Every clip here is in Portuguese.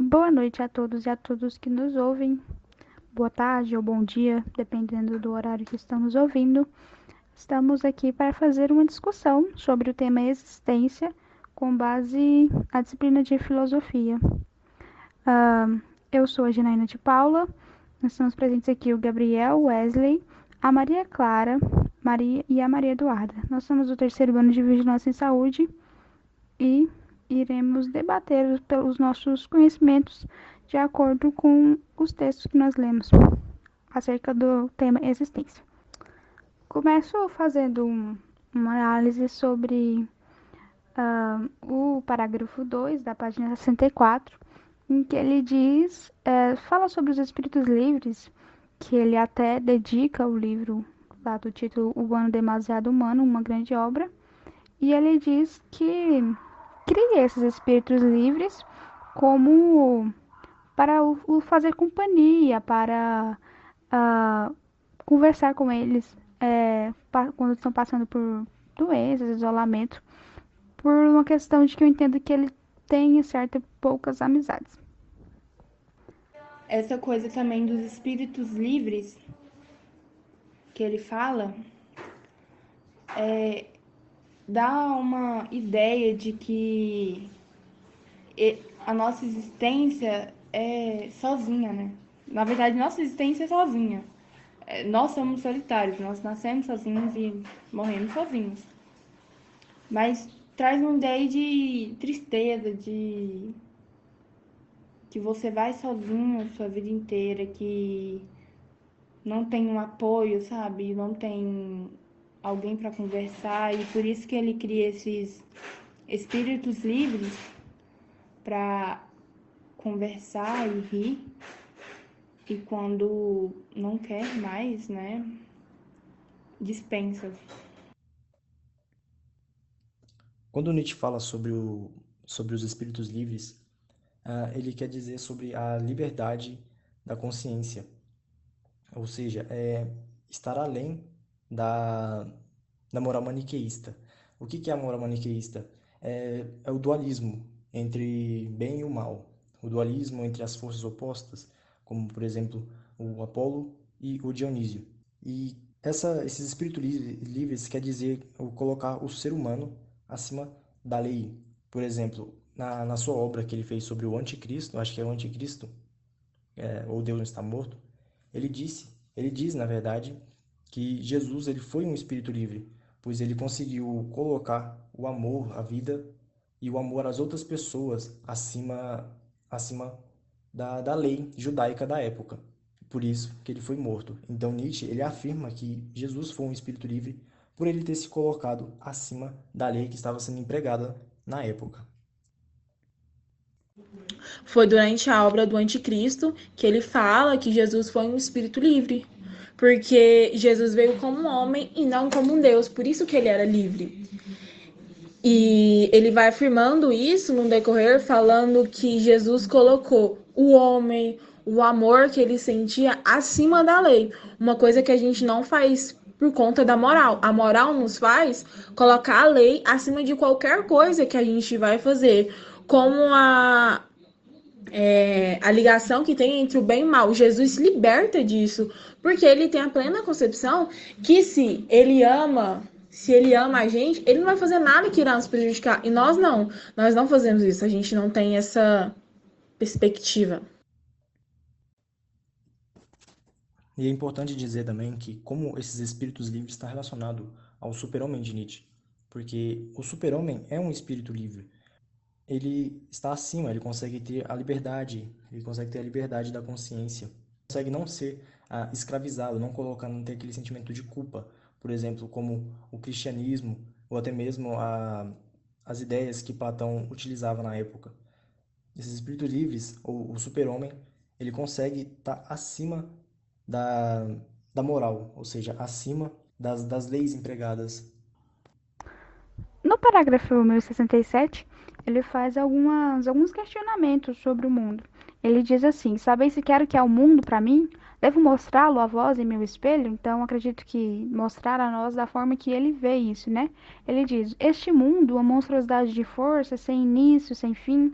Boa noite a todos e a todos que nos ouvem. Boa tarde ou bom dia, dependendo do horário que estamos ouvindo. Estamos aqui para fazer uma discussão sobre o tema existência com base na disciplina de filosofia. Uh, eu sou a Janaína de Paula. Nós estamos presentes aqui o Gabriel Wesley, a Maria Clara, Maria e a Maria Eduarda. Nós somos do terceiro ano de Vigilância em Saúde e iremos debater pelos nossos conhecimentos de acordo com os textos que nós lemos acerca do tema existência. Começo fazendo um, uma análise sobre uh, o parágrafo 2 da página 64, em que ele diz, uh, fala sobre os espíritos livres, que ele até dedica o livro lá do título O Ano Demasiado Humano, uma grande obra, e ele diz que cria esses espíritos livres como para o, fazer companhia, para uh, conversar com eles é, quando estão passando por doenças, isolamento, por uma questão de que eu entendo que ele tem certas poucas amizades. Essa coisa também dos espíritos livres que ele fala é, dá uma ideia de que a nossa existência é sozinha, né? Na verdade, nossa existência é sozinha. É, nós somos solitários, nós nascemos sozinhos e morremos sozinhos. Mas traz uma ideia de tristeza, de que você vai sozinho a sua vida inteira, que não tem um apoio, sabe? Não tem alguém para conversar e por isso que ele cria esses espíritos livres para conversar e rir. E quando não quer mais, né, dispensa. Quando Nietzsche fala sobre, o, sobre os espíritos livres, uh, ele quer dizer sobre a liberdade da consciência, ou seja, é estar além da, da moral maniqueísta. O que, que é a moral maniqueísta? É, é o dualismo entre bem e o mal, o dualismo entre as forças opostas, como por exemplo o Apolo e o Dionísio. E essa, esses espíritos livres quer dizer colocar o ser humano acima da lei. Por exemplo, na, na sua obra que ele fez sobre o anticristo, acho que é o anticristo, é, ou Deus está morto, ele disse, ele diz na verdade que Jesus ele foi um espírito livre, pois ele conseguiu colocar o amor, a vida e o amor às outras pessoas acima acima da, da lei judaica da época. Por isso que ele foi morto. Então Nietzsche ele afirma que Jesus foi um espírito livre por ele ter se colocado acima da lei que estava sendo empregada na época. Foi durante a obra do Anticristo que ele fala que Jesus foi um espírito livre, porque Jesus veio como um homem e não como um Deus, por isso que ele era livre. E ele vai afirmando isso no decorrer, falando que Jesus colocou o homem, o amor que ele sentia acima da lei, uma coisa que a gente não faz por conta da moral. A moral nos faz colocar a lei acima de qualquer coisa que a gente vai fazer, como a é, a ligação que tem entre o bem e o mal. Jesus se liberta disso, porque ele tem a plena concepção que se ele ama, se ele ama a gente, ele não vai fazer nada que irá nos prejudicar. E nós não, nós não fazemos isso, a gente não tem essa perspectiva. E é importante dizer também que como esses espíritos livres está relacionado ao super-homem de Nietzsche, porque o super-homem é um espírito livre, ele está acima, ele consegue ter a liberdade, ele consegue ter a liberdade da consciência, consegue não ser ah, escravizado, não colocar, não ter aquele sentimento de culpa, por exemplo, como o cristianismo ou até mesmo a, as ideias que Platão utilizava na época. Esses espíritos livres, ou o super-homem, ele consegue estar tá acima da, da moral, ou seja, acima das, das leis empregadas. No parágrafo 1067, ele faz algumas, alguns questionamentos sobre o mundo. Ele diz assim: Sabeis se quero que é o mundo para mim? Devo mostrá-lo a vós em meu espelho? Então, acredito que mostrar a nós da forma que ele vê isso, né? Ele diz: Este mundo, uma monstruosidade de força, sem início, sem fim,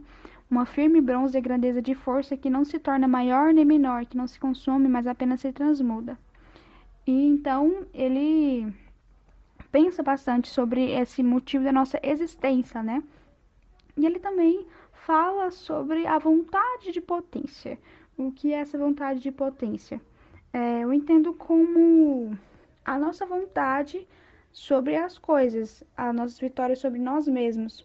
uma firme bronze e grandeza de força que não se torna maior nem menor, que não se consome, mas apenas se transmuda. E então ele pensa bastante sobre esse motivo da nossa existência, né? E ele também fala sobre a vontade de potência. O que é essa vontade de potência? É, eu entendo como a nossa vontade sobre as coisas, a nossa vitória sobre nós mesmos.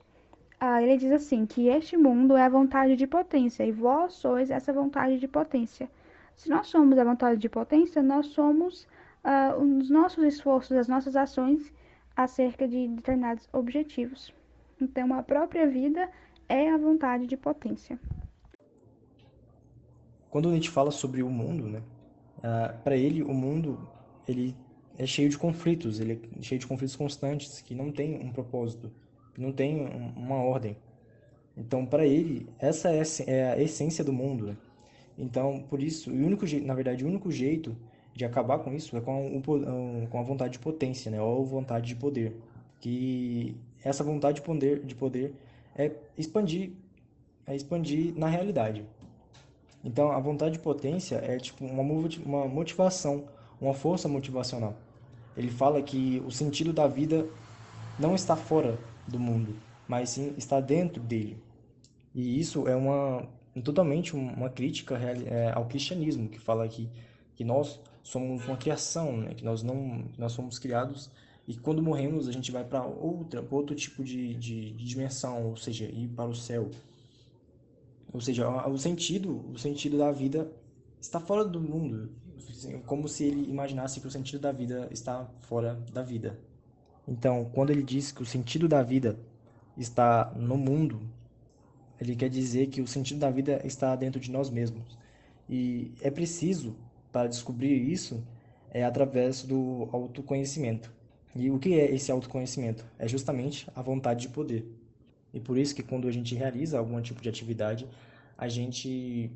Ah, ele diz assim: que este mundo é a vontade de potência e vós sois essa vontade de potência. Se nós somos a vontade de potência, nós somos ah, os nossos esforços, as nossas ações acerca de determinados objetivos. Então, a própria vida é a vontade de potência. Quando Nietzsche fala sobre o mundo, né, ah, para ele o mundo ele é cheio de conflitos, ele é cheio de conflitos constantes que não tem um propósito, que não tem uma ordem. Então, para ele, essa é, é a essência do mundo. Né? Então, por isso, o único jeito, na verdade, o único jeito de acabar com isso é com, um, com a vontade de potência, né? Ou vontade de poder. Que essa vontade de poder, de poder é expandir, é expandir na realidade. Então, a vontade de potência é tipo uma, uma motivação, uma força motivacional. Ele fala que o sentido da vida não está fora do mundo, mas sim está dentro dele. E isso é uma totalmente uma crítica é, ao cristianismo, que fala que, que nós somos uma criação, né? que nós não nós somos criados e quando morremos a gente vai para outra outro tipo de, de, de, dimensão, ou seja, ir para o céu. Ou seja, o sentido o sentido da vida está fora do mundo, como se ele imaginasse que o sentido da vida está fora da vida. Então, quando ele diz que o sentido da vida está no mundo, ele quer dizer que o sentido da vida está dentro de nós mesmos. E é preciso para descobrir isso é através do autoconhecimento. E o que é esse autoconhecimento? É justamente a vontade de poder. E por isso que quando a gente realiza algum tipo de atividade, a gente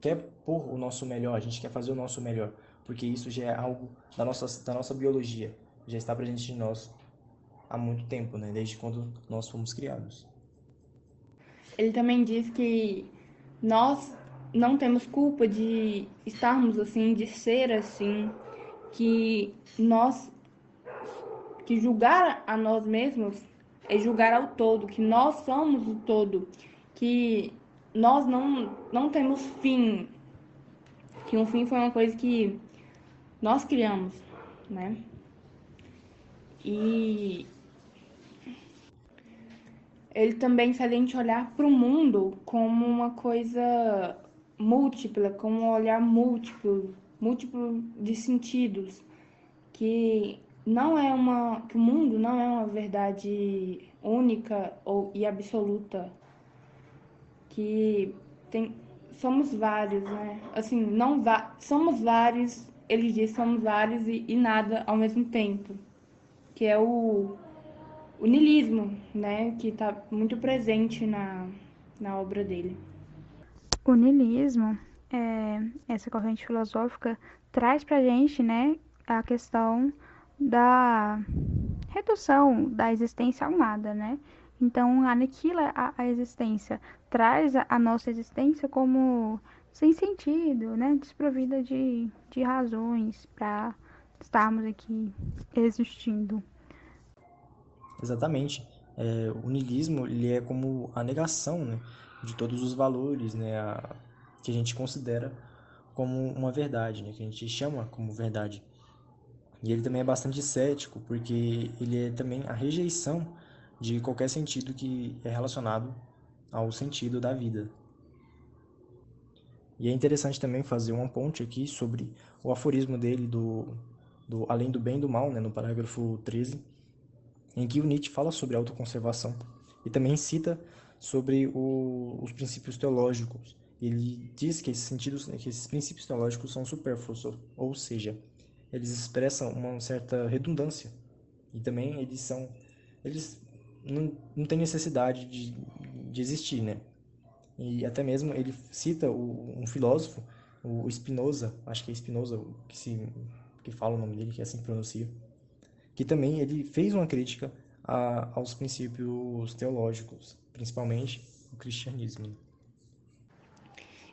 quer pôr o nosso melhor, a gente quer fazer o nosso melhor, porque isso já é algo da nossa, da nossa biologia, já está presente em nós há muito tempo, né? desde quando nós fomos criados. Ele também diz que nós não temos culpa de estarmos assim, de ser assim, que nós que julgar a nós mesmos é julgar ao todo, que nós somos o todo, que nós não não temos fim, que um fim foi uma coisa que nós criamos, né? E ele também faz a gente olhar para o mundo como uma coisa múltipla, com um olhar múltiplo, múltiplo de sentidos, que não é uma, que o mundo não é uma verdade única ou e absoluta, que tem somos vários, né? Assim, não somos vários, ele diz somos vários e, e nada ao mesmo tempo, que é o o né, que está muito presente na, na obra dele. O niilismo, é, essa corrente filosófica, traz para gente né, a questão da redução da existência ao nada, né? Então, aniquila a, a existência, traz a, a, nossa existência como sem sentido, né? Desprovida de, de razões para estarmos aqui existindo. Exatamente. É, o niilismo ele é como a negação, né? de todos os valores né, a, que a gente considera como uma verdade, né, que a gente chama como verdade. E ele também é bastante cético, porque ele é também a rejeição de qualquer sentido que é relacionado ao sentido da vida. E é interessante também fazer uma ponte aqui sobre o aforismo dele do, do Além do Bem e do Mal, né, no parágrafo 13, em que o Nietzsche fala sobre autoconservação e também cita sobre o, os princípios teológicos. Ele diz que esses sentidos, que esses princípios teológicos são supérfluos, ou seja, eles expressam uma certa redundância e também eles são, eles não, não têm necessidade de, de existir, né? E até mesmo ele cita o, um filósofo, o Spinoza, acho que é Spinoza que se que fala o nome dele, que assim pronuncia, que também ele fez uma crítica a, aos princípios teológicos principalmente o cristianismo.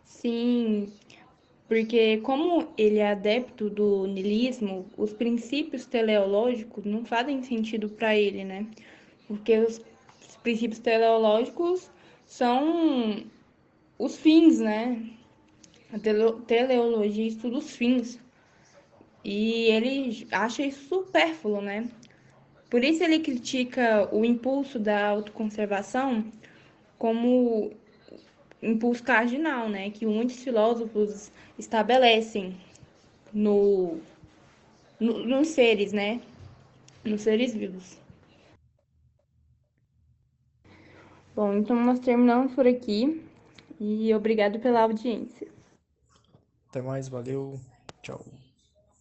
Sim, porque como ele é adepto do niilismo, os princípios teleológicos não fazem sentido para ele, né? Porque os, os princípios teleológicos são os fins, né? A teleologia estuda os fins. E ele acha isso supérfluo, né? Por isso ele critica o impulso da autoconservação como impulso cardinal, né, que muitos filósofos estabelecem no, no, nos seres, né, nos seres vivos. Bom, então nós terminamos por aqui e obrigado pela audiência. Até mais, valeu, tchau.